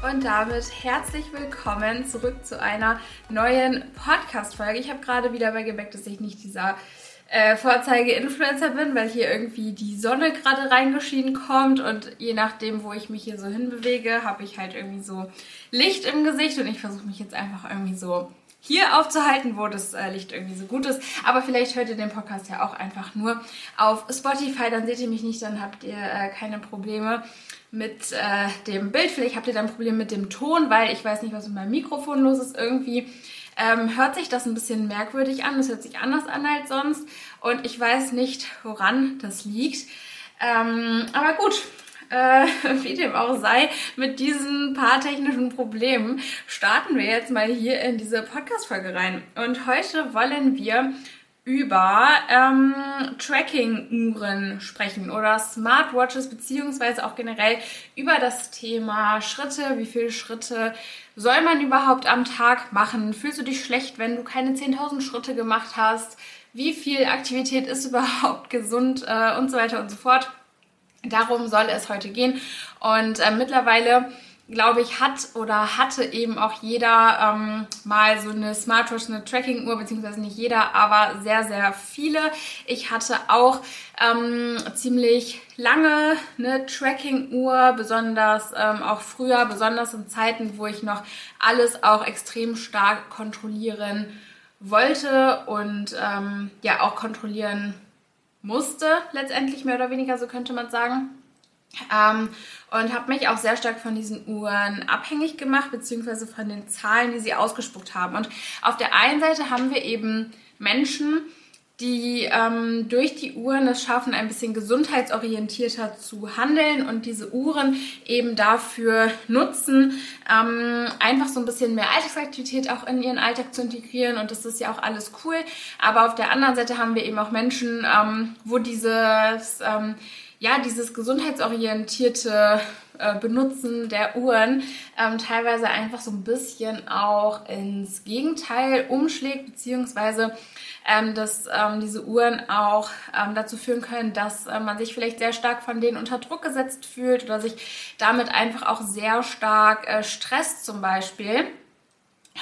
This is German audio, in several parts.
Und damit herzlich willkommen zurück zu einer neuen Podcast-Folge. Ich habe gerade wieder bei gemerkt, dass ich nicht dieser äh, Vorzeige-Influencer bin, weil hier irgendwie die Sonne gerade reingeschienen kommt und je nachdem, wo ich mich hier so hinbewege, habe ich halt irgendwie so Licht im Gesicht und ich versuche mich jetzt einfach irgendwie so hier aufzuhalten, wo das äh, Licht irgendwie so gut ist. Aber vielleicht hört ihr den Podcast ja auch einfach nur auf Spotify, dann seht ihr mich nicht, dann habt ihr äh, keine Probleme mit äh, dem Bild. Vielleicht habt ihr dann ein Problem mit dem Ton, weil ich weiß nicht, was mit meinem Mikrofon los ist. Irgendwie ähm, hört sich das ein bisschen merkwürdig an. Das hört sich anders an als sonst. Und ich weiß nicht, woran das liegt. Ähm, aber gut, äh, wie dem auch sei, mit diesen paar technischen Problemen starten wir jetzt mal hier in diese Podcast-Folge rein. Und heute wollen wir über ähm, Tracking-Uhren sprechen oder Smartwatches beziehungsweise auch generell über das Thema Schritte. Wie viele Schritte soll man überhaupt am Tag machen? Fühlst du dich schlecht, wenn du keine 10.000 Schritte gemacht hast? Wie viel Aktivität ist überhaupt gesund äh, und so weiter und so fort? Darum soll es heute gehen. Und äh, mittlerweile, glaube ich, hat oder hatte eben auch jeder ähm, mal so eine Smartwatch, eine Tracking-Uhr, beziehungsweise nicht jeder, aber sehr, sehr viele. Ich hatte auch ähm, ziemlich lange eine Tracking-Uhr, besonders ähm, auch früher, besonders in Zeiten, wo ich noch alles auch extrem stark kontrollieren wollte und ähm, ja auch kontrollieren musste, letztendlich mehr oder weniger, so könnte man sagen. Ähm, und habe mich auch sehr stark von diesen Uhren abhängig gemacht, beziehungsweise von den Zahlen, die sie ausgespuckt haben. Und auf der einen Seite haben wir eben Menschen, die ähm, durch die Uhren es schaffen, ein bisschen gesundheitsorientierter zu handeln und diese Uhren eben dafür nutzen, ähm, einfach so ein bisschen mehr Alltagsaktivität auch in ihren Alltag zu integrieren und das ist ja auch alles cool. Aber auf der anderen Seite haben wir eben auch Menschen, ähm, wo dieses, ähm, ja, dieses gesundheitsorientierte äh, Benutzen der Uhren ähm, teilweise einfach so ein bisschen auch ins Gegenteil umschlägt, beziehungsweise ähm, dass ähm, diese Uhren auch ähm, dazu führen können, dass äh, man sich vielleicht sehr stark von denen unter Druck gesetzt fühlt oder sich damit einfach auch sehr stark äh, stresst zum Beispiel.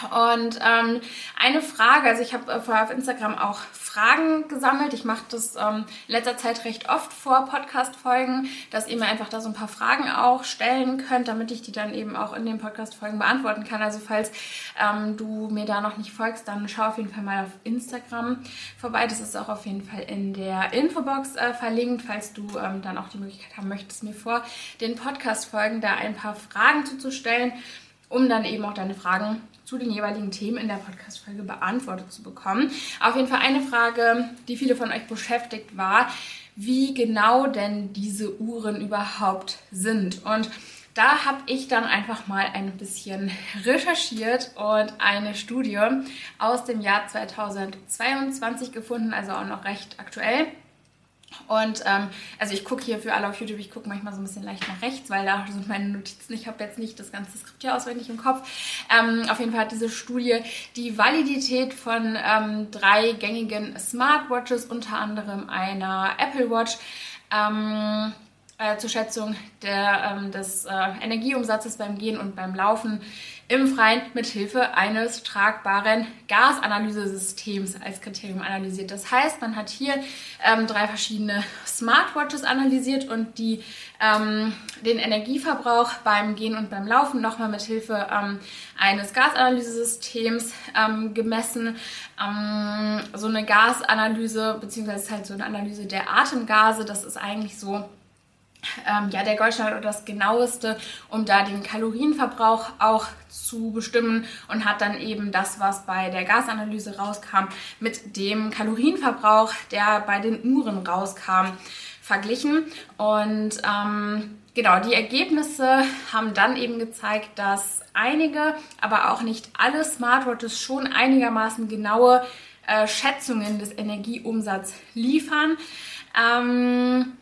Und ähm, eine Frage, also ich habe äh, vorher auf Instagram auch Fragen gesammelt. Ich mache das ähm, in letzter Zeit recht oft vor Podcast-Folgen, dass ihr mir einfach da so ein paar Fragen auch stellen könnt, damit ich die dann eben auch in den Podcast-Folgen beantworten kann. Also falls ähm, du mir da noch nicht folgst, dann schau auf jeden Fall mal auf Instagram vorbei. Das ist auch auf jeden Fall in der Infobox äh, verlinkt, falls du ähm, dann auch die Möglichkeit haben möchtest, mir vor den Podcast-Folgen da ein paar Fragen zuzustellen, um dann eben auch deine Fragen zu den jeweiligen Themen in der Podcast-Folge beantwortet zu bekommen. Auf jeden Fall eine Frage, die viele von euch beschäftigt war, wie genau denn diese Uhren überhaupt sind. Und da habe ich dann einfach mal ein bisschen recherchiert und eine Studie aus dem Jahr 2022 gefunden, also auch noch recht aktuell. Und ähm, also ich gucke hier für alle auf YouTube, ich gucke manchmal so ein bisschen leicht nach rechts, weil da sind meine Notizen. Ich habe jetzt nicht das ganze Skript hier auswendig im Kopf. Ähm, auf jeden Fall hat diese Studie die Validität von ähm, drei gängigen Smartwatches, unter anderem einer Apple Watch, ähm, äh, zur Schätzung der, ähm, des äh, Energieumsatzes beim Gehen und beim Laufen im Freien mit Hilfe eines tragbaren Gasanalysesystems als Kriterium analysiert. Das heißt, man hat hier ähm, drei verschiedene Smartwatches analysiert und die ähm, den Energieverbrauch beim Gehen und beim Laufen nochmal mit Hilfe ähm, eines Gasanalysesystems ähm, gemessen. Ähm, so eine Gasanalyse beziehungsweise halt so eine Analyse der Atemgase, das ist eigentlich so ähm, ja, der Goldstandard oder das genaueste, um da den Kalorienverbrauch auch zu bestimmen und hat dann eben das, was bei der Gasanalyse rauskam, mit dem Kalorienverbrauch, der bei den Uhren rauskam, verglichen. Und ähm, genau, die Ergebnisse haben dann eben gezeigt, dass einige, aber auch nicht alle Smartwatches schon einigermaßen genaue äh, Schätzungen des Energieumsatzes liefern. Ähm,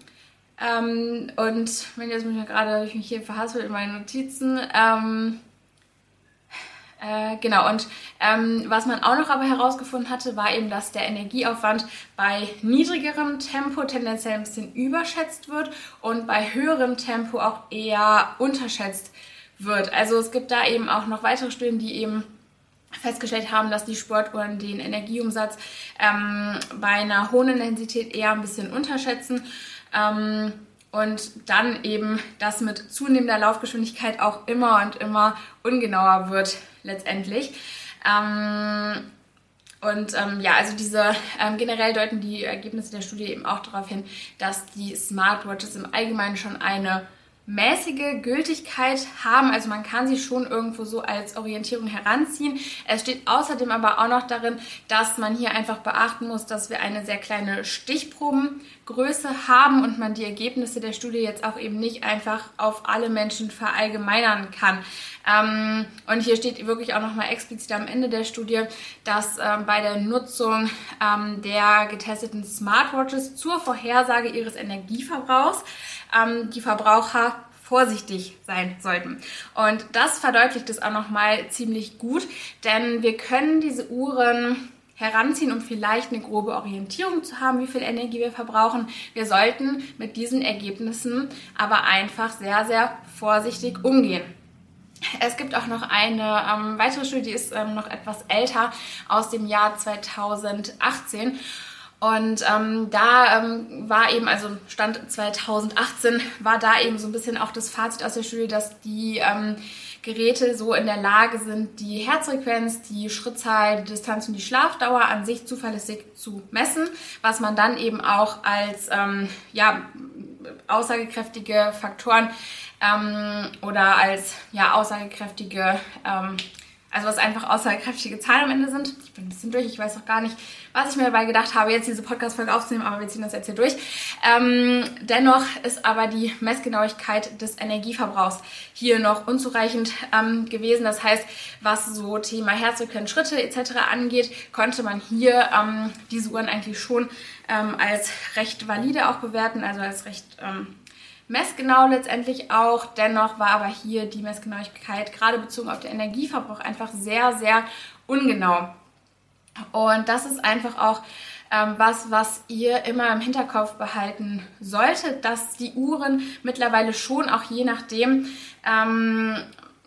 ähm, und wenn jetzt mich gerade ich mich hier verhaspelt in meinen Notizen, ähm, äh, genau, und ähm, was man auch noch aber herausgefunden hatte, war eben, dass der Energieaufwand bei niedrigerem Tempo tendenziell ein bisschen überschätzt wird und bei höherem Tempo auch eher unterschätzt wird. Also es gibt da eben auch noch weitere Studien, die eben festgestellt haben, dass die Sportuhren den Energieumsatz ähm, bei einer hohen Intensität eher ein bisschen unterschätzen. Ähm, und dann eben das mit zunehmender Laufgeschwindigkeit auch immer und immer ungenauer wird letztendlich. Ähm, und ähm, ja, also diese ähm, generell deuten die Ergebnisse der Studie eben auch darauf hin, dass die Smartwatches im Allgemeinen schon eine mäßige Gültigkeit haben. Also man kann sie schon irgendwo so als Orientierung heranziehen. Es steht außerdem aber auch noch darin, dass man hier einfach beachten muss, dass wir eine sehr kleine Stichprobengröße haben und man die Ergebnisse der Studie jetzt auch eben nicht einfach auf alle Menschen verallgemeinern kann. Ähm, und hier steht wirklich auch nochmal explizit am Ende der Studie, dass ähm, bei der Nutzung ähm, der getesteten Smartwatches zur Vorhersage ihres Energieverbrauchs ähm, die Verbraucher vorsichtig sein sollten. Und das verdeutlicht es auch nochmal ziemlich gut, denn wir können diese Uhren heranziehen, um vielleicht eine grobe Orientierung zu haben, wie viel Energie wir verbrauchen. Wir sollten mit diesen Ergebnissen aber einfach sehr, sehr vorsichtig umgehen. Es gibt auch noch eine ähm, weitere Studie, die ist ähm, noch etwas älter, aus dem Jahr 2018. Und ähm, da ähm, war eben, also Stand 2018, war da eben so ein bisschen auch das Fazit aus der Studie, dass die ähm, Geräte so in der Lage sind, die Herzfrequenz, die Schrittzahl, die Distanz und die Schlafdauer an sich zuverlässig zu messen, was man dann eben auch als ähm, ja, aussagekräftige Faktoren ähm, oder als ja, aussagekräftige ähm, also was einfach aussagekräftige Zahlen am Ende sind. Ich bin ein bisschen durch, ich weiß auch gar nicht, was ich mir dabei gedacht habe, jetzt diese Podcast-Folge aufzunehmen, aber wir ziehen das jetzt hier durch. Ähm, dennoch ist aber die Messgenauigkeit des Energieverbrauchs hier noch unzureichend ähm, gewesen. Das heißt, was so Thema Herzfrequenz, Schritte etc. angeht, konnte man hier ähm, diese Uhren eigentlich schon ähm, als recht valide auch bewerten, also als recht ähm, messgenau letztendlich auch. Dennoch war aber hier die Messgenauigkeit gerade bezogen auf den Energieverbrauch einfach sehr, sehr ungenau. Und das ist einfach auch ähm, was, was ihr immer im Hinterkopf behalten solltet, dass die Uhren mittlerweile schon auch je nachdem, ähm,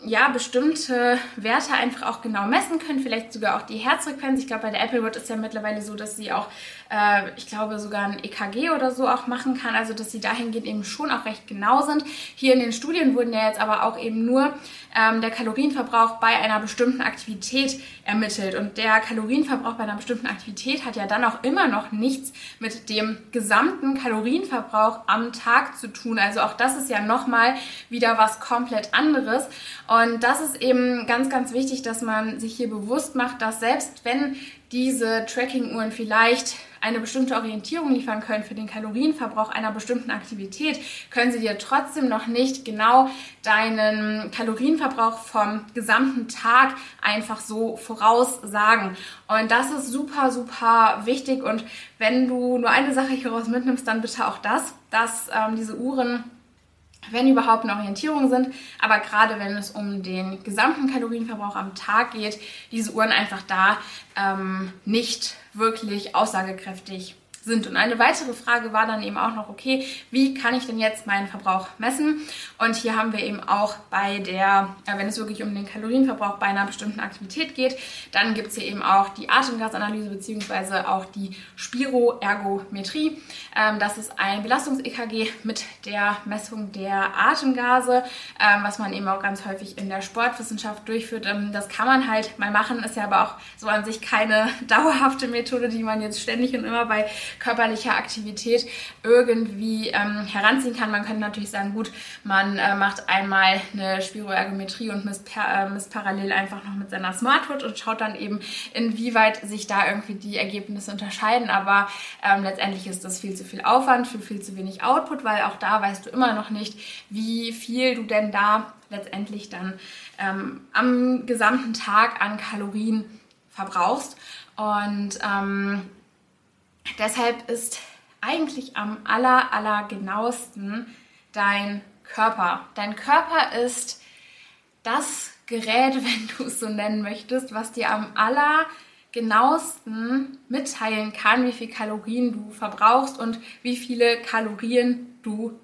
ja, bestimmte Werte einfach auch genau messen können, vielleicht sogar auch die Herzfrequenz. Ich glaube, bei der Apple Watch ist ja mittlerweile so, dass sie auch, äh, ich glaube, sogar ein EKG oder so auch machen kann, also dass sie dahingehend eben schon auch recht genau sind. Hier in den Studien wurden ja jetzt aber auch eben nur ähm, der Kalorienverbrauch bei einer bestimmten Aktivität ermittelt. Und der Kalorienverbrauch bei einer bestimmten Aktivität hat ja dann auch immer noch nichts mit dem gesamten Kalorienverbrauch am Tag zu tun. Also auch das ist ja nochmal wieder was komplett anderes. Und das ist eben ganz, ganz wichtig, dass man sich hier bewusst macht, dass selbst wenn diese Tracking-Uhren vielleicht eine bestimmte Orientierung liefern können für den Kalorienverbrauch einer bestimmten Aktivität, können sie dir trotzdem noch nicht genau deinen Kalorienverbrauch vom gesamten Tag einfach so voraussagen. Und das ist super, super wichtig. Und wenn du nur eine Sache hieraus mitnimmst, dann bitte auch das, dass ähm, diese Uhren wenn überhaupt eine Orientierung sind, aber gerade wenn es um den gesamten Kalorienverbrauch am Tag geht, diese Uhren einfach da ähm, nicht wirklich aussagekräftig sind. Und eine weitere Frage war dann eben auch noch, okay, wie kann ich denn jetzt meinen Verbrauch messen? Und hier haben wir eben auch bei der, äh, wenn es wirklich um den Kalorienverbrauch bei einer bestimmten Aktivität geht, dann gibt es hier eben auch die Atemgasanalyse beziehungsweise auch die Spiroergometrie. Ähm, das ist ein Belastungs-EKG mit der Messung der Atemgase, ähm, was man eben auch ganz häufig in der Sportwissenschaft durchführt. Ähm, das kann man halt mal machen, ist ja aber auch so an sich keine dauerhafte Methode, die man jetzt ständig und immer bei körperlicher Aktivität irgendwie ähm, heranziehen kann. Man könnte natürlich sagen, gut, man äh, macht einmal eine Spiroergometrie und misst, per, äh, misst parallel einfach noch mit seiner Smartwatch und schaut dann eben, inwieweit sich da irgendwie die Ergebnisse unterscheiden. Aber ähm, letztendlich ist das viel zu viel Aufwand für viel zu wenig Output, weil auch da weißt du immer noch nicht, wie viel du denn da letztendlich dann ähm, am gesamten Tag an Kalorien verbrauchst. Und ähm, deshalb ist eigentlich am aller, aller genauesten dein Körper. Dein Körper ist das Gerät, wenn du es so nennen möchtest, was dir am aller genauesten mitteilen kann, wie viel Kalorien du verbrauchst und wie viele Kalorien du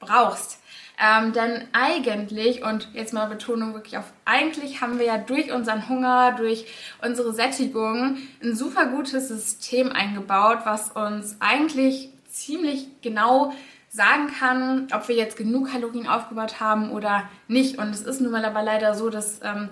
brauchst. Ähm, denn eigentlich, und jetzt mal Betonung wirklich auf eigentlich, haben wir ja durch unseren Hunger, durch unsere Sättigung ein super gutes System eingebaut, was uns eigentlich ziemlich genau sagen kann, ob wir jetzt genug Kalorien aufgebaut haben oder nicht. Und es ist nun mal aber leider so, dass ähm,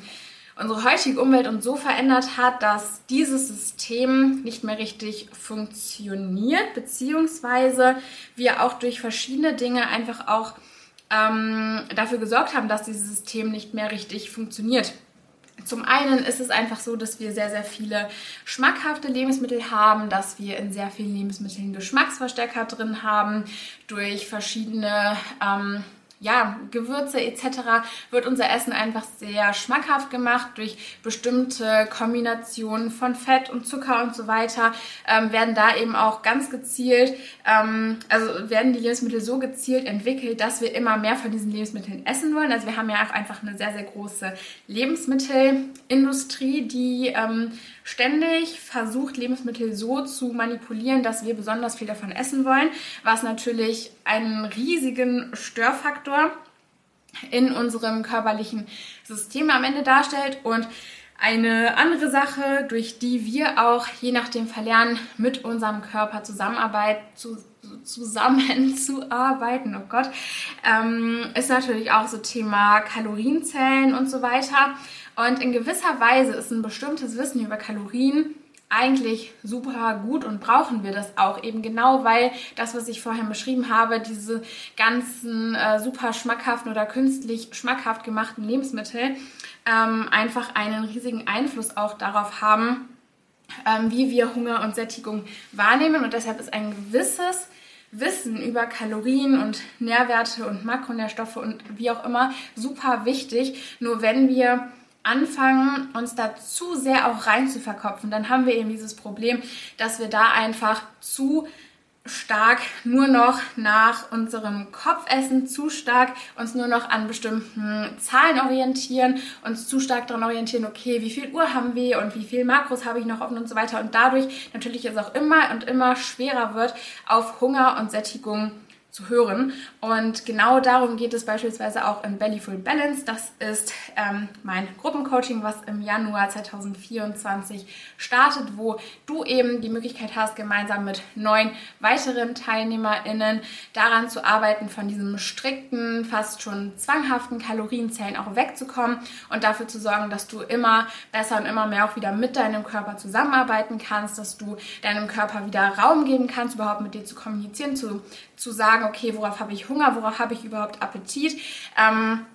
unsere heutige Umwelt uns so verändert hat, dass dieses System nicht mehr richtig funktioniert, beziehungsweise wir auch durch verschiedene Dinge einfach auch ähm, dafür gesorgt haben, dass dieses System nicht mehr richtig funktioniert. Zum einen ist es einfach so, dass wir sehr, sehr viele schmackhafte Lebensmittel haben, dass wir in sehr vielen Lebensmitteln Geschmacksverstärker drin haben, durch verschiedene ähm, ja, Gewürze etc. wird unser Essen einfach sehr schmackhaft gemacht durch bestimmte Kombinationen von Fett und Zucker und so weiter. Ähm, werden da eben auch ganz gezielt, ähm, also werden die Lebensmittel so gezielt entwickelt, dass wir immer mehr von diesen Lebensmitteln essen wollen. Also wir haben ja auch einfach eine sehr, sehr große Lebensmittelindustrie, die ähm, ständig versucht, Lebensmittel so zu manipulieren, dass wir besonders viel davon essen wollen, was natürlich einen riesigen Störfaktor in unserem körperlichen System am Ende darstellt und eine andere Sache, durch die wir auch je nachdem verlernen, mit unserem Körper Zusammenarbeit zu, zusammenzuarbeiten, oh Gott, ähm, ist natürlich auch so Thema Kalorienzellen und so weiter. Und in gewisser Weise ist ein bestimmtes Wissen über Kalorien eigentlich super gut und brauchen wir das auch eben genau, weil das, was ich vorher beschrieben habe, diese ganzen äh, super schmackhaften oder künstlich schmackhaft gemachten Lebensmittel ähm, einfach einen riesigen Einfluss auch darauf haben, ähm, wie wir Hunger und Sättigung wahrnehmen. Und deshalb ist ein gewisses Wissen über Kalorien und Nährwerte und Makronährstoffe und wie auch immer super wichtig. Nur wenn wir anfangen, uns da zu sehr auch rein zu verkopfen, dann haben wir eben dieses Problem, dass wir da einfach zu stark nur noch nach unserem Kopfessen, zu stark uns nur noch an bestimmten Zahlen orientieren, uns zu stark daran orientieren, okay, wie viel Uhr haben wir und wie viel Makros habe ich noch offen und so weiter. Und dadurch natürlich es auch immer und immer schwerer wird, auf Hunger und Sättigung zu hören. Und genau darum geht es beispielsweise auch in Bellyful Balance. Das ist ähm, mein Gruppencoaching, was im Januar 2024 startet, wo du eben die Möglichkeit hast, gemeinsam mit neun weiteren TeilnehmerInnen daran zu arbeiten, von diesem strikten, fast schon zwanghaften Kalorienzellen auch wegzukommen und dafür zu sorgen, dass du immer besser und immer mehr auch wieder mit deinem Körper zusammenarbeiten kannst, dass du deinem Körper wieder Raum geben kannst, überhaupt mit dir zu kommunizieren, zu, zu sagen, okay, worauf habe ich Hunger, worauf habe ich überhaupt Appetit. Ähm,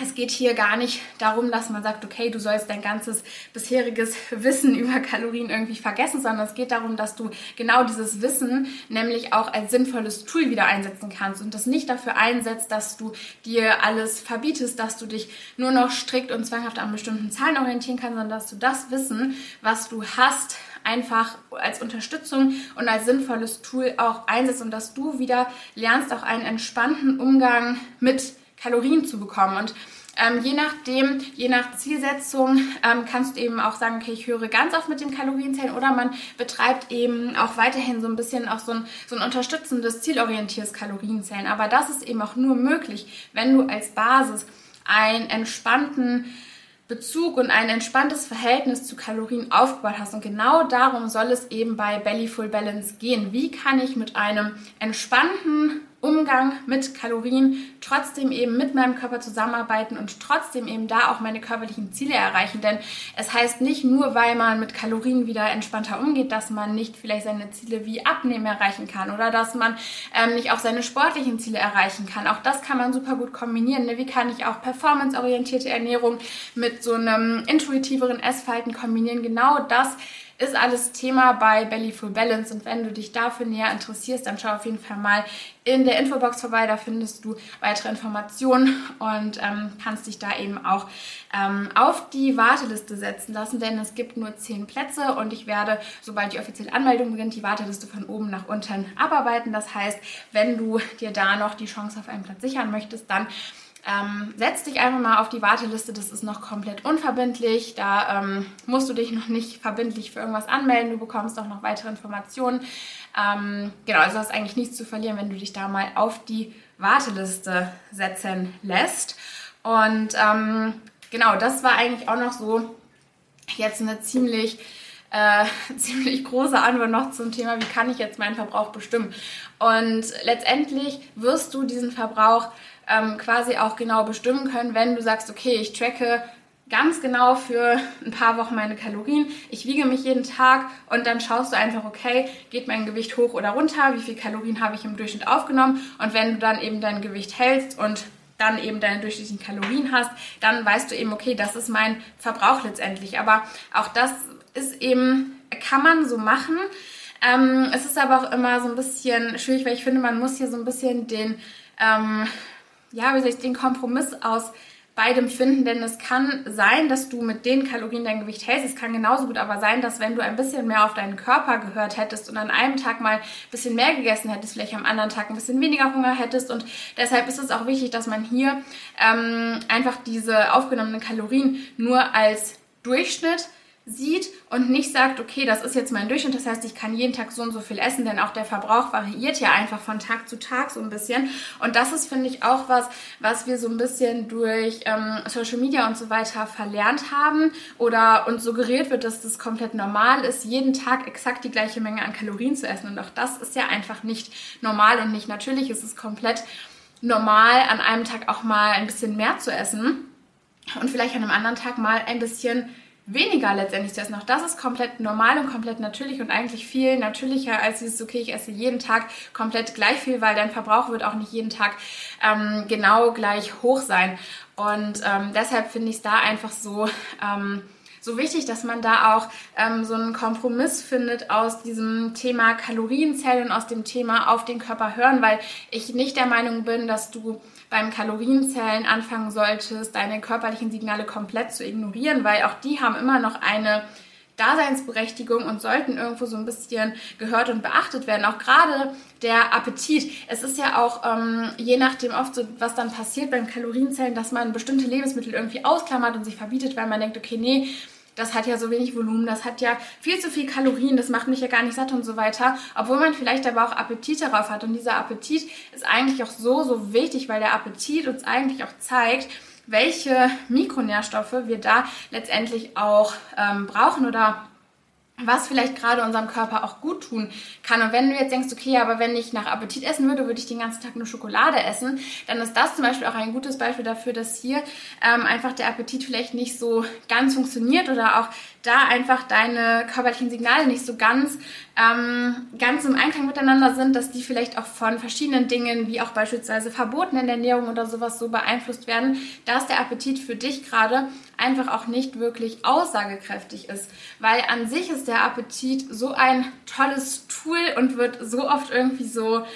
es geht hier gar nicht darum, dass man sagt, okay, du sollst dein ganzes bisheriges Wissen über Kalorien irgendwie vergessen, sondern es geht darum, dass du genau dieses Wissen nämlich auch als sinnvolles Tool wieder einsetzen kannst und das nicht dafür einsetzt, dass du dir alles verbietest, dass du dich nur noch strikt und zwanghaft an bestimmten Zahlen orientieren kannst, sondern dass du das Wissen, was du hast, einfach als Unterstützung und als sinnvolles Tool auch einsetzt und dass du wieder lernst, auch einen entspannten Umgang mit Kalorien zu bekommen. Und ähm, je nachdem, je nach Zielsetzung, ähm, kannst du eben auch sagen, okay, ich höre ganz auf mit dem Kalorienzählen oder man betreibt eben auch weiterhin so ein bisschen auch so ein, so ein unterstützendes, zielorientiertes Kalorienzählen. Aber das ist eben auch nur möglich, wenn du als Basis einen entspannten Bezug und ein entspanntes Verhältnis zu Kalorien aufgebaut hast. Und genau darum soll es eben bei Bellyful Balance gehen. Wie kann ich mit einem entspannten Umgang mit Kalorien trotzdem eben mit meinem Körper zusammenarbeiten und trotzdem eben da auch meine körperlichen Ziele erreichen. Denn es heißt nicht nur, weil man mit Kalorien wieder entspannter umgeht, dass man nicht vielleicht seine Ziele wie Abnehmen erreichen kann oder dass man ähm, nicht auch seine sportlichen Ziele erreichen kann. Auch das kann man super gut kombinieren. Ne? Wie kann ich auch performanceorientierte Ernährung mit so einem intuitiveren Essverhalten kombinieren? Genau das ist alles Thema bei Belly Full Balance. Und wenn du dich dafür näher interessierst, dann schau auf jeden Fall mal in der Infobox vorbei. Da findest du weitere Informationen und ähm, kannst dich da eben auch ähm, auf die Warteliste setzen lassen, denn es gibt nur zehn Plätze und ich werde, sobald die offizielle Anmeldung beginnt, die Warteliste von oben nach unten abarbeiten. Das heißt, wenn du dir da noch die Chance auf einen Platz sichern möchtest, dann ähm, setz dich einfach mal auf die Warteliste, das ist noch komplett unverbindlich. Da ähm, musst du dich noch nicht verbindlich für irgendwas anmelden. Du bekommst auch noch weitere Informationen. Ähm, genau, also hast eigentlich nichts zu verlieren, wenn du dich da mal auf die Warteliste setzen lässt. Und ähm, genau, das war eigentlich auch noch so jetzt eine ziemlich äh, ziemlich große Antwort noch zum Thema, wie kann ich jetzt meinen Verbrauch bestimmen. Und letztendlich wirst du diesen Verbrauch ähm, quasi auch genau bestimmen können, wenn du sagst, okay, ich tracke ganz genau für ein paar Wochen meine Kalorien. Ich wiege mich jeden Tag und dann schaust du einfach, okay, geht mein Gewicht hoch oder runter, wie viel Kalorien habe ich im Durchschnitt aufgenommen und wenn du dann eben dein Gewicht hältst und dann eben deine durchschnittlichen Kalorien hast, dann weißt du eben, okay, das ist mein Verbrauch letztendlich. Aber auch das ist eben, kann man so machen. Ähm, es ist aber auch immer so ein bisschen schwierig, weil ich finde, man muss hier so ein bisschen den, ähm, ja, wie soll ich den Kompromiss aus beidem finden, denn es kann sein, dass du mit den Kalorien dein Gewicht hältst. Es kann genauso gut aber sein, dass wenn du ein bisschen mehr auf deinen Körper gehört hättest und an einem Tag mal ein bisschen mehr gegessen hättest, vielleicht am anderen Tag ein bisschen weniger Hunger hättest. Und deshalb ist es auch wichtig, dass man hier ähm, einfach diese aufgenommenen Kalorien nur als Durchschnitt sieht und nicht sagt, okay, das ist jetzt mein Durchschnitt, das heißt, ich kann jeden Tag so und so viel essen, denn auch der Verbrauch variiert ja einfach von Tag zu Tag so ein bisschen. Und das ist, finde ich, auch was, was wir so ein bisschen durch ähm, Social Media und so weiter verlernt haben oder uns suggeriert wird, dass das komplett normal ist, jeden Tag exakt die gleiche Menge an Kalorien zu essen. Und auch das ist ja einfach nicht normal und nicht natürlich. Es ist komplett normal, an einem Tag auch mal ein bisschen mehr zu essen und vielleicht an einem anderen Tag mal ein bisschen weniger letztendlich zu essen. Auch das ist komplett normal und komplett natürlich und eigentlich viel natürlicher als dieses, okay, ich esse jeden Tag komplett gleich viel, weil dein Verbrauch wird auch nicht jeden Tag ähm, genau gleich hoch sein. Und ähm, deshalb finde ich es da einfach so, ähm, so wichtig, dass man da auch ähm, so einen Kompromiss findet aus diesem Thema Kalorienzellen aus dem Thema auf den Körper hören, weil ich nicht der Meinung bin, dass du beim Kalorienzellen anfangen solltest, deine körperlichen Signale komplett zu ignorieren, weil auch die haben immer noch eine Daseinsberechtigung und sollten irgendwo so ein bisschen gehört und beachtet werden. Auch gerade der Appetit. Es ist ja auch ähm, je nachdem oft so, was dann passiert beim Kalorienzellen, dass man bestimmte Lebensmittel irgendwie ausklammert und sich verbietet, weil man denkt, okay, nee, das hat ja so wenig Volumen, das hat ja viel zu viel Kalorien, das macht mich ja gar nicht satt und so weiter. Obwohl man vielleicht aber auch Appetit darauf hat. Und dieser Appetit ist eigentlich auch so, so wichtig, weil der Appetit uns eigentlich auch zeigt, welche Mikronährstoffe wir da letztendlich auch ähm, brauchen oder was vielleicht gerade unserem Körper auch gut tun kann. Und wenn du jetzt denkst, okay, aber wenn ich nach Appetit essen würde, würde ich den ganzen Tag nur Schokolade essen, dann ist das zum Beispiel auch ein gutes Beispiel dafür, dass hier ähm, einfach der Appetit vielleicht nicht so ganz funktioniert oder auch da einfach deine körperlichen Signale nicht so ganz, ähm, ganz im Einklang miteinander sind, dass die vielleicht auch von verschiedenen Dingen, wie auch beispielsweise Verboten in der Ernährung oder sowas so beeinflusst werden, dass der Appetit für dich gerade einfach auch nicht wirklich aussagekräftig ist. Weil an sich ist der Appetit so ein tolles Tool und wird so oft irgendwie so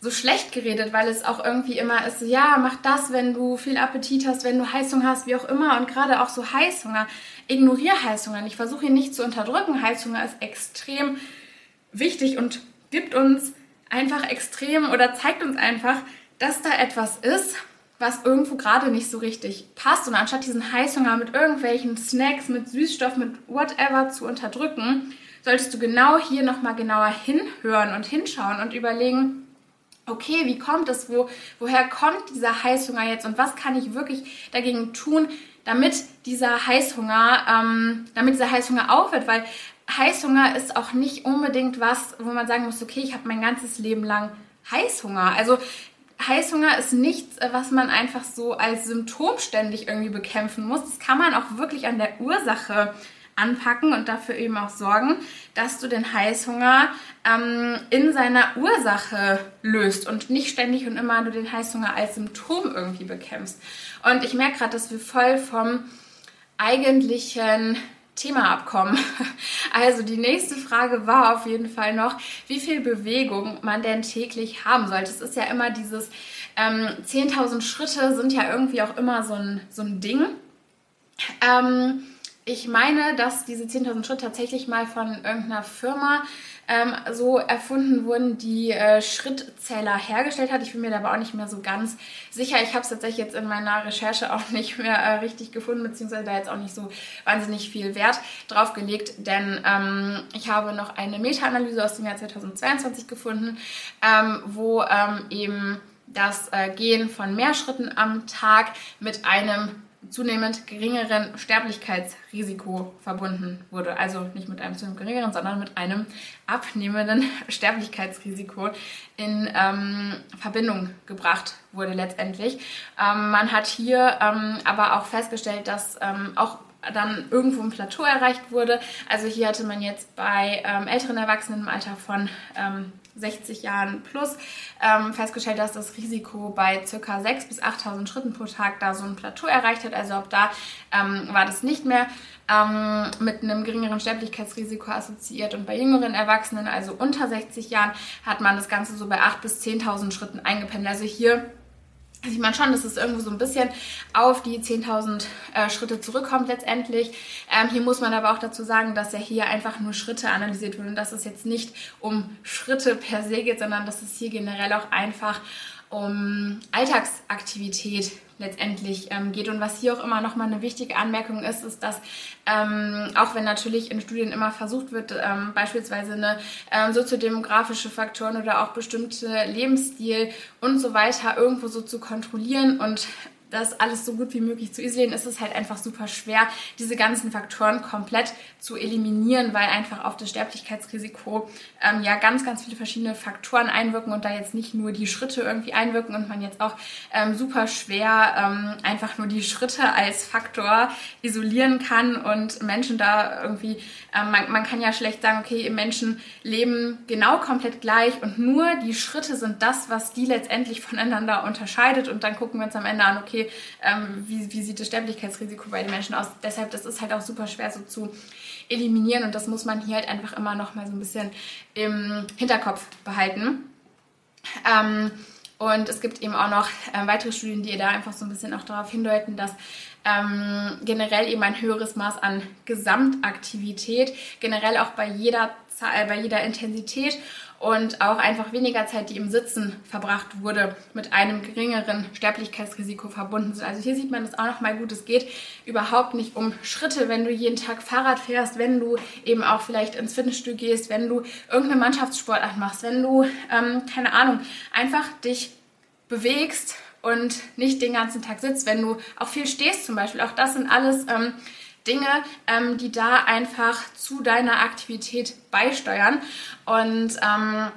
so schlecht geredet, weil es auch irgendwie immer ist, ja, mach das, wenn du viel Appetit hast, wenn du Heißhunger hast, wie auch immer. Und gerade auch so Heißhunger. Ignoriere Heißhunger. Ich versuche ihn nicht zu unterdrücken. Heißhunger ist extrem wichtig und gibt uns einfach extrem oder zeigt uns einfach, dass da etwas ist, was irgendwo gerade nicht so richtig passt. Und anstatt diesen Heißhunger mit irgendwelchen Snacks, mit Süßstoff, mit whatever zu unterdrücken, solltest du genau hier nochmal genauer hinhören und hinschauen und überlegen, okay, wie kommt es, wo, woher kommt dieser Heißhunger jetzt und was kann ich wirklich dagegen tun, damit dieser Heißhunger, ähm, damit dieser Heißhunger aufhört, weil Heißhunger ist auch nicht unbedingt was, wo man sagen muss, okay, ich habe mein ganzes Leben lang Heißhunger. Also Heißhunger ist nichts, äh, was man einfach so als Symptom ständig irgendwie bekämpfen muss. Das kann man auch wirklich an der Ursache anpacken und dafür eben auch sorgen, dass du den Heißhunger ähm, in seiner Ursache löst und nicht ständig und immer nur den Heißhunger als Symptom irgendwie bekämpfst. Und ich merke gerade, dass wir voll vom eigentlichen Thema abkommen. Also die nächste Frage war auf jeden Fall noch, wie viel Bewegung man denn täglich haben sollte. Es ist ja immer dieses ähm, 10.000 Schritte sind ja irgendwie auch immer so ein, so ein Ding. Ähm, ich meine, dass diese 10.000 Schritte tatsächlich mal von irgendeiner Firma ähm, so erfunden wurden, die äh, Schrittzähler hergestellt hat. Ich bin mir da aber auch nicht mehr so ganz sicher. Ich habe es tatsächlich jetzt in meiner Recherche auch nicht mehr äh, richtig gefunden, beziehungsweise da jetzt auch nicht so wahnsinnig viel Wert drauf gelegt, denn ähm, ich habe noch eine Meta-Analyse aus dem Jahr 2022 gefunden, ähm, wo ähm, eben das äh, Gehen von mehr Schritten am Tag mit einem zunehmend geringeren Sterblichkeitsrisiko verbunden wurde. Also nicht mit einem zunehmend geringeren, sondern mit einem abnehmenden Sterblichkeitsrisiko in ähm, Verbindung gebracht wurde letztendlich. Ähm, man hat hier ähm, aber auch festgestellt, dass ähm, auch dann irgendwo ein Plateau erreicht wurde. Also hier hatte man jetzt bei ähm, älteren Erwachsenen im Alter von 60 ähm, Jahren plus ähm, festgestellt, dass das Risiko bei ca. 6.000 bis 8.000 Schritten pro Tag da so ein Plateau erreicht hat. Also auch da ähm, war das nicht mehr ähm, mit einem geringeren Sterblichkeitsrisiko assoziiert. Und bei jüngeren Erwachsenen, also unter 60 Jahren, hat man das Ganze so bei 8.000 bis 10.000 Schritten eingependelt. Also hier sieht man schon, dass es irgendwo so ein bisschen auf die 10.000 äh, Schritte zurückkommt letztendlich. Ähm, hier muss man aber auch dazu sagen, dass ja hier einfach nur Schritte analysiert wurden und dass es jetzt nicht um Schritte per se geht, sondern dass es hier generell auch einfach um Alltagsaktivität letztendlich ähm, geht. Und was hier auch immer nochmal eine wichtige Anmerkung ist, ist, dass ähm, auch wenn natürlich in Studien immer versucht wird, ähm, beispielsweise eine ähm, soziodemografische Faktoren oder auch bestimmte Lebensstil und so weiter irgendwo so zu kontrollieren und das alles so gut wie möglich zu isolieren, ist es halt einfach super schwer, diese ganzen Faktoren komplett zu eliminieren, weil einfach auf das Sterblichkeitsrisiko ähm, ja ganz, ganz viele verschiedene Faktoren einwirken und da jetzt nicht nur die Schritte irgendwie einwirken und man jetzt auch ähm, super schwer ähm, einfach nur die Schritte als Faktor isolieren kann und Menschen da irgendwie, ähm, man, man kann ja schlecht sagen, okay, Menschen leben genau komplett gleich und nur die Schritte sind das, was die letztendlich voneinander unterscheidet und dann gucken wir uns am Ende an, okay, ähm, wie, wie sieht das Sterblichkeitsrisiko bei den Menschen aus? Deshalb, das ist halt auch super schwer so zu eliminieren und das muss man hier halt einfach immer noch mal so ein bisschen im Hinterkopf behalten. Ähm, und es gibt eben auch noch äh, weitere Studien, die da einfach so ein bisschen auch darauf hindeuten, dass ähm, generell eben ein höheres Maß an Gesamtaktivität, generell auch bei jeder, Zahl, bei jeder Intensität und auch einfach weniger Zeit, die im Sitzen verbracht wurde, mit einem geringeren Sterblichkeitsrisiko verbunden sind. Also hier sieht man das auch noch mal gut. Es geht überhaupt nicht um Schritte, wenn du jeden Tag Fahrrad fährst, wenn du eben auch vielleicht ins Fitnessstudio gehst, wenn du irgendeine Mannschaftssportart machst, wenn du, ähm, keine Ahnung, einfach dich bewegst und nicht den ganzen Tag sitzt, wenn du auch viel stehst zum Beispiel. Auch das sind alles ähm, Dinge, ähm, die da einfach zu deiner Aktivität beisteuern. Und ähm,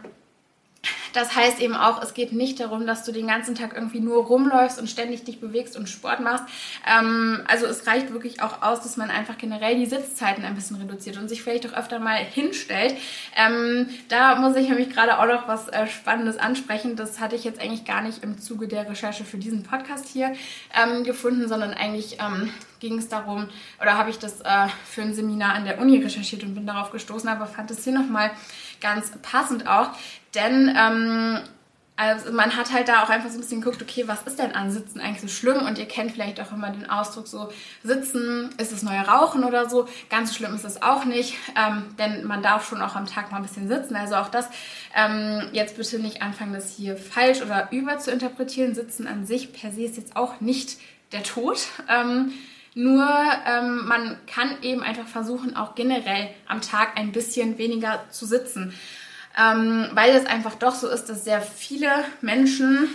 das heißt eben auch, es geht nicht darum, dass du den ganzen Tag irgendwie nur rumläufst und ständig dich bewegst und Sport machst. Ähm, also es reicht wirklich auch aus, dass man einfach generell die Sitzzeiten ein bisschen reduziert und sich vielleicht auch öfter mal hinstellt. Ähm, da muss ich nämlich gerade auch noch was äh, Spannendes ansprechen. Das hatte ich jetzt eigentlich gar nicht im Zuge der Recherche für diesen Podcast hier ähm, gefunden, sondern eigentlich ähm, ging es darum, oder habe ich das äh, für ein Seminar an der Uni recherchiert und bin darauf gestoßen, aber fand es hier nochmal ganz passend auch, denn ähm, also man hat halt da auch einfach so ein bisschen geguckt, okay, was ist denn an Sitzen eigentlich so schlimm? Und ihr kennt vielleicht auch immer den Ausdruck so, Sitzen ist das neue Rauchen oder so. Ganz schlimm ist es auch nicht, ähm, denn man darf schon auch am Tag mal ein bisschen sitzen. Also auch das, ähm, jetzt bitte nicht anfangen, das hier falsch oder über zu interpretieren. Sitzen an sich per se ist jetzt auch nicht der Tod. Ähm, nur ähm, man kann eben einfach versuchen, auch generell am Tag ein bisschen weniger zu sitzen. Ähm, weil es einfach doch so ist, dass sehr viele Menschen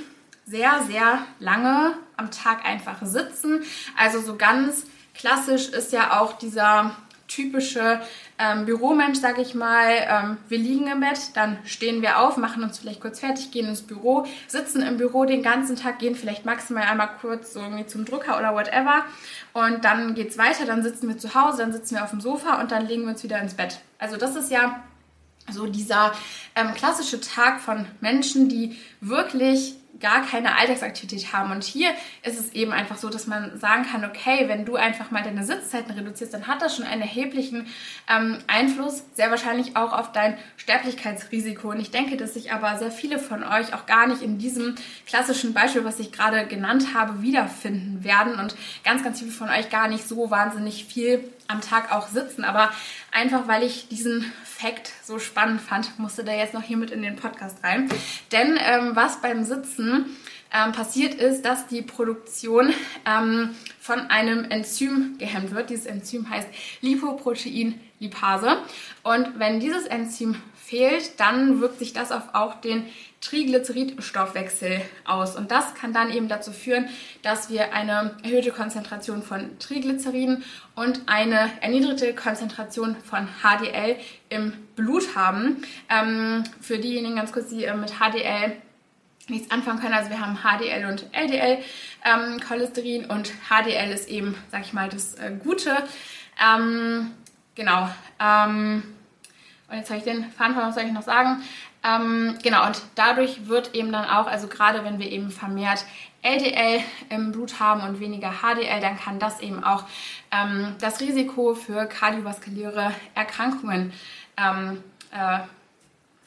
sehr, sehr lange am Tag einfach sitzen. Also so ganz klassisch ist ja auch dieser typische ähm, Büromensch, sage ich mal. Ähm, wir liegen im Bett, dann stehen wir auf, machen uns vielleicht kurz fertig, gehen ins Büro, sitzen im Büro den ganzen Tag, gehen vielleicht maximal einmal kurz irgendwie zum Drucker oder whatever. Und dann geht es weiter, dann sitzen wir zu Hause, dann sitzen wir auf dem Sofa und dann legen wir uns wieder ins Bett. Also das ist ja so dieser ähm, klassische Tag von Menschen, die wirklich gar keine Alltagsaktivität haben. Und hier ist es eben einfach so, dass man sagen kann, okay, wenn du einfach mal deine Sitzzeiten reduzierst, dann hat das schon einen erheblichen ähm, Einfluss, sehr wahrscheinlich auch auf dein Sterblichkeitsrisiko. Und ich denke, dass sich aber sehr viele von euch auch gar nicht in diesem klassischen Beispiel, was ich gerade genannt habe, wiederfinden werden und ganz, ganz viele von euch gar nicht so wahnsinnig viel am Tag auch sitzen. Aber einfach, weil ich diesen Fakt so spannend fand, musste der jetzt noch hier mit in den Podcast rein. Denn ähm, was beim Sitzen ähm, passiert ist, dass die Produktion ähm, von einem Enzym gehemmt wird. Dieses Enzym heißt Lipoproteinlipase. Und wenn dieses Enzym fehlt, dann wirkt sich das auf auch den Triglyceridstoffwechsel aus. Und das kann dann eben dazu führen, dass wir eine erhöhte Konzentration von Triglyceriden und eine erniedrigte Konzentration von HDL im Blut haben. Ähm, für diejenigen ganz kurz, die äh, mit HDL nichts anfangen können. Also wir haben HDL und LDL ähm, Cholesterin und HDL ist eben, sag ich mal, das äh, Gute. Ähm, genau. Ähm, und jetzt habe ich den Faden was soll ich noch sagen? Ähm, genau, und dadurch wird eben dann auch, also gerade wenn wir eben vermehrt LDL im Blut haben und weniger HDL, dann kann das eben auch ähm, das Risiko für kardiovaskuläre Erkrankungen ähm, äh,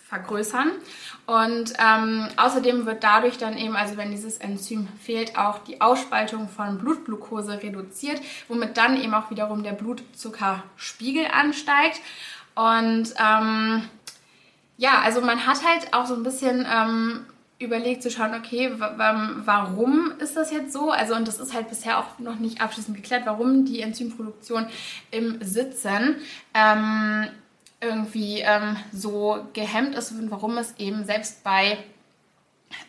vergrößern. Und ähm, außerdem wird dadurch dann eben, also wenn dieses Enzym fehlt, auch die Ausspaltung von Blutglucose reduziert, womit dann eben auch wiederum der Blutzuckerspiegel ansteigt. Und ähm, ja, also man hat halt auch so ein bisschen ähm, überlegt zu schauen, okay, warum ist das jetzt so? Also, und das ist halt bisher auch noch nicht abschließend geklärt, warum die Enzymproduktion im Sitzen ähm, irgendwie ähm, so gehemmt ist und warum es eben selbst bei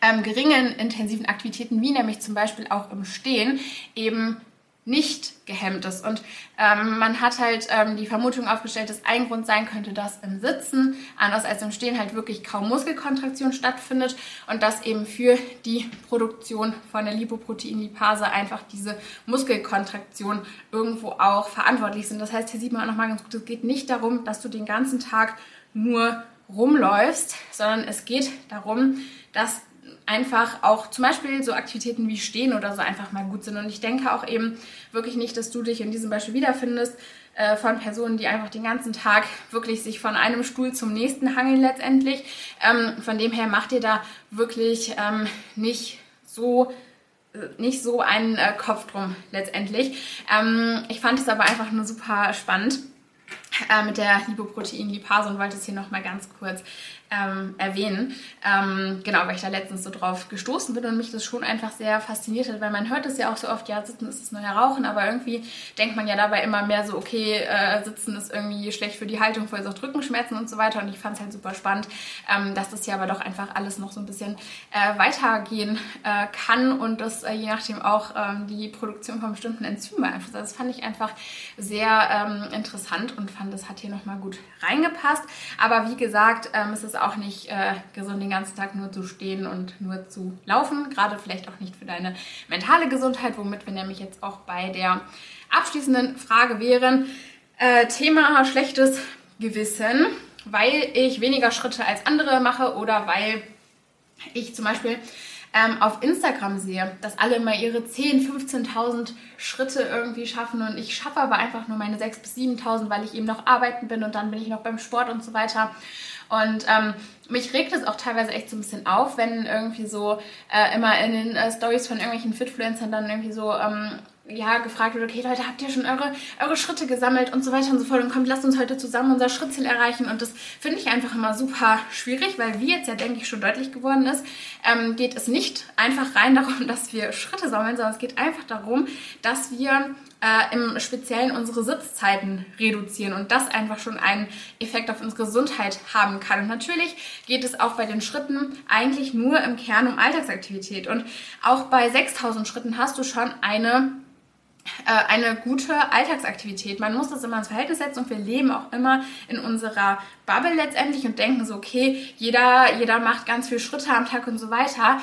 ähm, geringen intensiven Aktivitäten, wie nämlich zum Beispiel auch im Stehen, eben nicht gehemmt ist. Und ähm, man hat halt ähm, die Vermutung aufgestellt, dass ein Grund sein könnte, dass im Sitzen, anders als im Stehen, halt wirklich kaum Muskelkontraktion stattfindet und dass eben für die Produktion von der Lipoproteinlipase einfach diese Muskelkontraktion irgendwo auch verantwortlich sind. Das heißt, hier sieht man auch nochmal ganz gut, es geht nicht darum, dass du den ganzen Tag nur rumläufst, sondern es geht darum, dass einfach auch zum Beispiel so Aktivitäten wie Stehen oder so einfach mal gut sind. Und ich denke auch eben wirklich nicht, dass du dich in diesem Beispiel wiederfindest äh, von Personen, die einfach den ganzen Tag wirklich sich von einem Stuhl zum nächsten hangeln letztendlich. Ähm, von dem her macht ihr da wirklich ähm, nicht so äh, nicht so einen äh, Kopf drum letztendlich. Ähm, ich fand es aber einfach nur super spannend äh, mit der Lipoproteinlipase und wollte es hier nochmal ganz kurz ähm, erwähnen. Ähm, genau, weil ich da letztens so drauf gestoßen bin und mich das schon einfach sehr fasziniert hat, weil man hört es ja auch so oft, ja, Sitzen ist das neue Rauchen, aber irgendwie denkt man ja dabei immer mehr so, okay, äh, Sitzen ist irgendwie schlecht für die Haltung, verursacht Rückenschmerzen und so weiter und ich fand es halt super spannend, ähm, dass das ja aber doch einfach alles noch so ein bisschen äh, weitergehen äh, kann und das äh, je nachdem auch ähm, die Produktion von bestimmten Enzymen beeinflusst. Also das fand ich einfach sehr ähm, interessant und fand, das hat hier nochmal gut reingepasst. Aber wie gesagt, ähm, es ist auch nicht äh, gesund, den ganzen Tag nur zu stehen und nur zu laufen. Gerade vielleicht auch nicht für deine mentale Gesundheit, womit wir nämlich jetzt auch bei der abschließenden Frage wären. Äh, Thema schlechtes Gewissen, weil ich weniger Schritte als andere mache oder weil ich zum Beispiel ähm, auf Instagram sehe, dass alle immer ihre 10.000, 15.000 Schritte irgendwie schaffen und ich schaffe aber einfach nur meine 6.000 bis 7.000, weil ich eben noch arbeiten bin und dann bin ich noch beim Sport und so weiter. Und ähm, mich regt es auch teilweise echt so ein bisschen auf, wenn irgendwie so äh, immer in den äh, Stories von irgendwelchen Fitfluencern dann irgendwie so ähm, ja, gefragt wird, okay Leute, habt ihr schon eure, eure Schritte gesammelt und so weiter und so fort und kommt, lasst uns heute zusammen unser Schrittziel erreichen und das finde ich einfach immer super schwierig, weil wie jetzt ja, denke ich, schon deutlich geworden ist, ähm, geht es nicht einfach rein darum, dass wir Schritte sammeln, sondern es geht einfach darum, dass wir äh, im Speziellen unsere Sitzzeiten reduzieren und das einfach schon einen Effekt auf unsere Gesundheit haben kann. Und natürlich geht es auch bei den Schritten eigentlich nur im Kern um Alltagsaktivität. Und auch bei 6000 Schritten hast du schon eine eine gute Alltagsaktivität. Man muss das immer ins Verhältnis setzen und wir leben auch immer in unserer Bubble letztendlich und denken so, okay, jeder, jeder macht ganz viele Schritte am Tag und so weiter.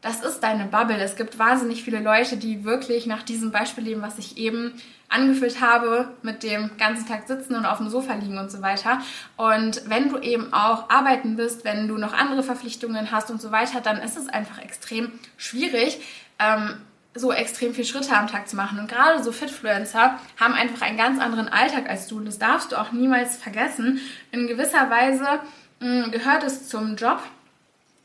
Das ist deine Bubble. Es gibt wahnsinnig viele Leute, die wirklich nach diesem Beispiel leben, was ich eben angeführt habe, mit dem ganzen Tag sitzen und auf dem Sofa liegen und so weiter. Und wenn du eben auch arbeiten bist, wenn du noch andere Verpflichtungen hast und so weiter, dann ist es einfach extrem schwierig, ähm, so extrem viele Schritte am Tag zu machen. Und gerade so Fitfluencer haben einfach einen ganz anderen Alltag als du. Und das darfst du auch niemals vergessen. In gewisser Weise mh, mm, gehört es zum Job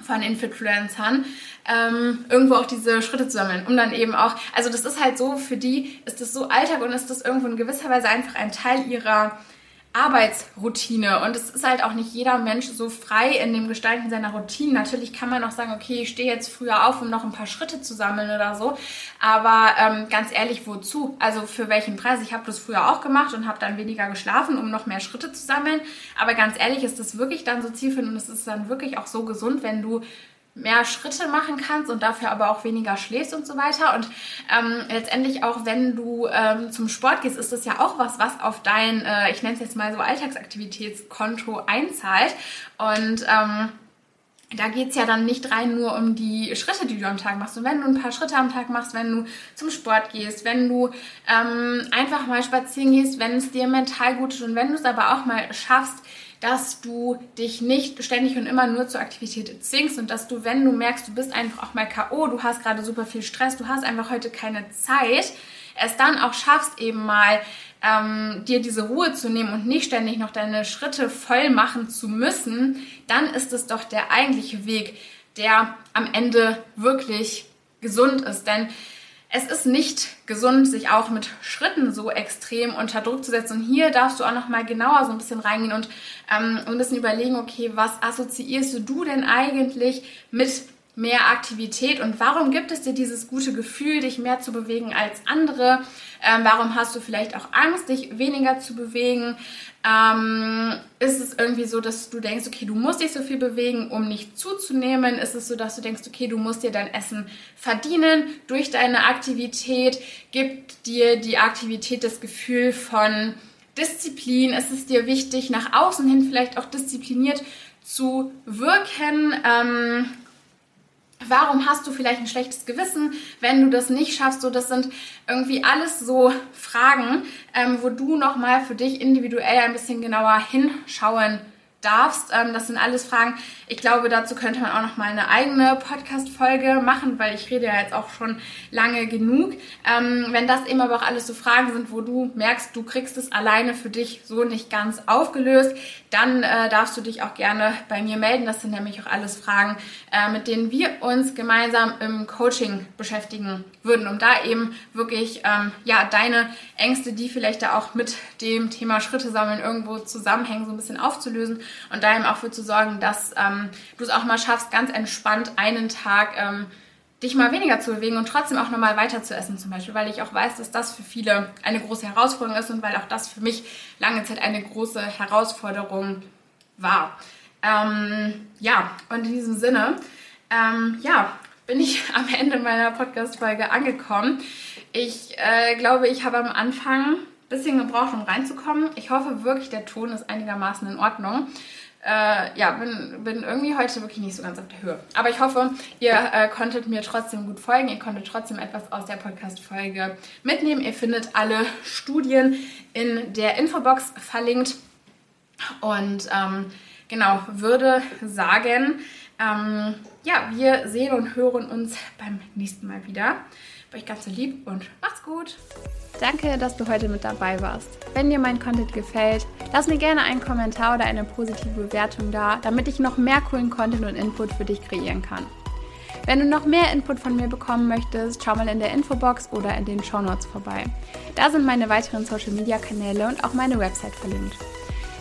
von Influencern, ähm, irgendwo auch diese Schritte zu sammeln, um dann eben auch, also das ist halt so, für die ist das so Alltag und ist das irgendwo in gewisser Weise einfach ein Teil ihrer Arbeitsroutine und es ist halt auch nicht jeder Mensch so frei in dem Gestalten seiner Routine. Natürlich kann man auch sagen, okay, ich stehe jetzt früher auf, um noch ein paar Schritte zu sammeln oder so, aber ähm, ganz ehrlich, wozu? Also für welchen Preis? Ich habe das früher auch gemacht und habe dann weniger geschlafen, um noch mehr Schritte zu sammeln, aber ganz ehrlich, ist das wirklich dann so zielführend und es ist dann wirklich auch so gesund, wenn du mehr Schritte machen kannst und dafür aber auch weniger schläfst und so weiter. Und ähm, letztendlich auch, wenn du ähm, zum Sport gehst, ist das ja auch was, was auf dein, äh, ich nenne es jetzt mal so Alltagsaktivitätskonto einzahlt. Und ähm, da geht's ja dann nicht rein nur um die Schritte, die du am Tag machst. Und wenn du ein paar Schritte am Tag machst, wenn du zum Sport gehst, wenn du ähm, einfach mal spazieren gehst, wenn es dir mental gut ist und wenn du es aber auch mal schaffst, dass du dich nicht ständig und immer nur zur Aktivität zwingst und dass du, wenn du merkst, du bist einfach auch mal K.O., du hast gerade super viel Stress, du hast einfach heute keine Zeit, es dann auch schaffst, eben mal ähm, dir diese Ruhe zu nehmen und nicht ständig noch deine Schritte voll machen zu müssen, dann ist es doch der eigentliche Weg, der am Ende wirklich gesund ist. Denn es ist nicht gesund, sich auch mit Schritten so extrem unter Druck zu setzen. Und hier darfst du auch noch mal genauer so ein bisschen reingehen und ähm, ein bisschen überlegen, okay, was assoziierst du denn eigentlich mit mehr Aktivität und warum gibt es dir dieses gute Gefühl, dich mehr zu bewegen als andere? Ähm, warum hast du vielleicht auch Angst, dich weniger zu bewegen? Ähm, ist es irgendwie so, dass du denkst, okay, du musst dich so viel bewegen, um nicht zuzunehmen? Ist es so, dass du denkst, okay, du musst dir dein Essen verdienen durch deine Aktivität? Gibt dir die Aktivität das Gefühl von Disziplin? Ist es dir wichtig, nach außen hin vielleicht auch diszipliniert zu wirken? Ähm, Warum hast du vielleicht ein schlechtes Gewissen, wenn du das nicht schaffst? So, das sind irgendwie alles so Fragen, ähm, wo du nochmal für dich individuell ein bisschen genauer hinschauen darfst. Ähm, das sind alles Fragen. Ich glaube, dazu könnte man auch noch mal eine eigene Podcast-Folge machen, weil ich rede ja jetzt auch schon lange genug. Ähm, wenn das eben aber auch alles so Fragen sind, wo du merkst, du kriegst es alleine für dich so nicht ganz aufgelöst, dann äh, darfst du dich auch gerne bei mir melden. Das sind nämlich auch alles Fragen, äh, mit denen wir uns gemeinsam im Coaching beschäftigen würden, um da eben wirklich ähm, ja deine Ängste, die vielleicht da auch mit dem Thema Schritte sammeln irgendwo zusammenhängen, so ein bisschen aufzulösen und da eben auch für zu sorgen, dass ähm, du es auch mal schaffst, ganz entspannt einen Tag ähm, dich mal weniger zu bewegen und trotzdem auch nochmal weiter zu essen zum Beispiel, weil ich auch weiß, dass das für viele eine große Herausforderung ist und weil auch das für mich lange Zeit eine große Herausforderung war. Ähm, ja, und in diesem Sinne, ähm, ja, bin ich am Ende meiner Podcast-Folge angekommen. Ich äh, glaube, ich habe am Anfang bisschen gebraucht, um reinzukommen. Ich hoffe wirklich, der Ton ist einigermaßen in Ordnung. Äh, ja, bin, bin irgendwie heute wirklich nicht so ganz auf der Höhe. Aber ich hoffe, ihr äh, konntet mir trotzdem gut folgen. Ihr konntet trotzdem etwas aus der Podcast-Folge mitnehmen. Ihr findet alle Studien in der Infobox verlinkt. Und ähm, genau, würde sagen, ähm, ja, wir sehen und hören uns beim nächsten Mal wieder. Bei euch ganz so lieb und macht's gut. Danke, dass du heute mit dabei warst. Wenn dir mein Content gefällt, lass mir gerne einen Kommentar oder eine positive Bewertung da, damit ich noch mehr coolen Content und Input für dich kreieren kann. Wenn du noch mehr Input von mir bekommen möchtest, schau mal in der Infobox oder in den Show Notes vorbei. Da sind meine weiteren Social Media Kanäle und auch meine Website verlinkt.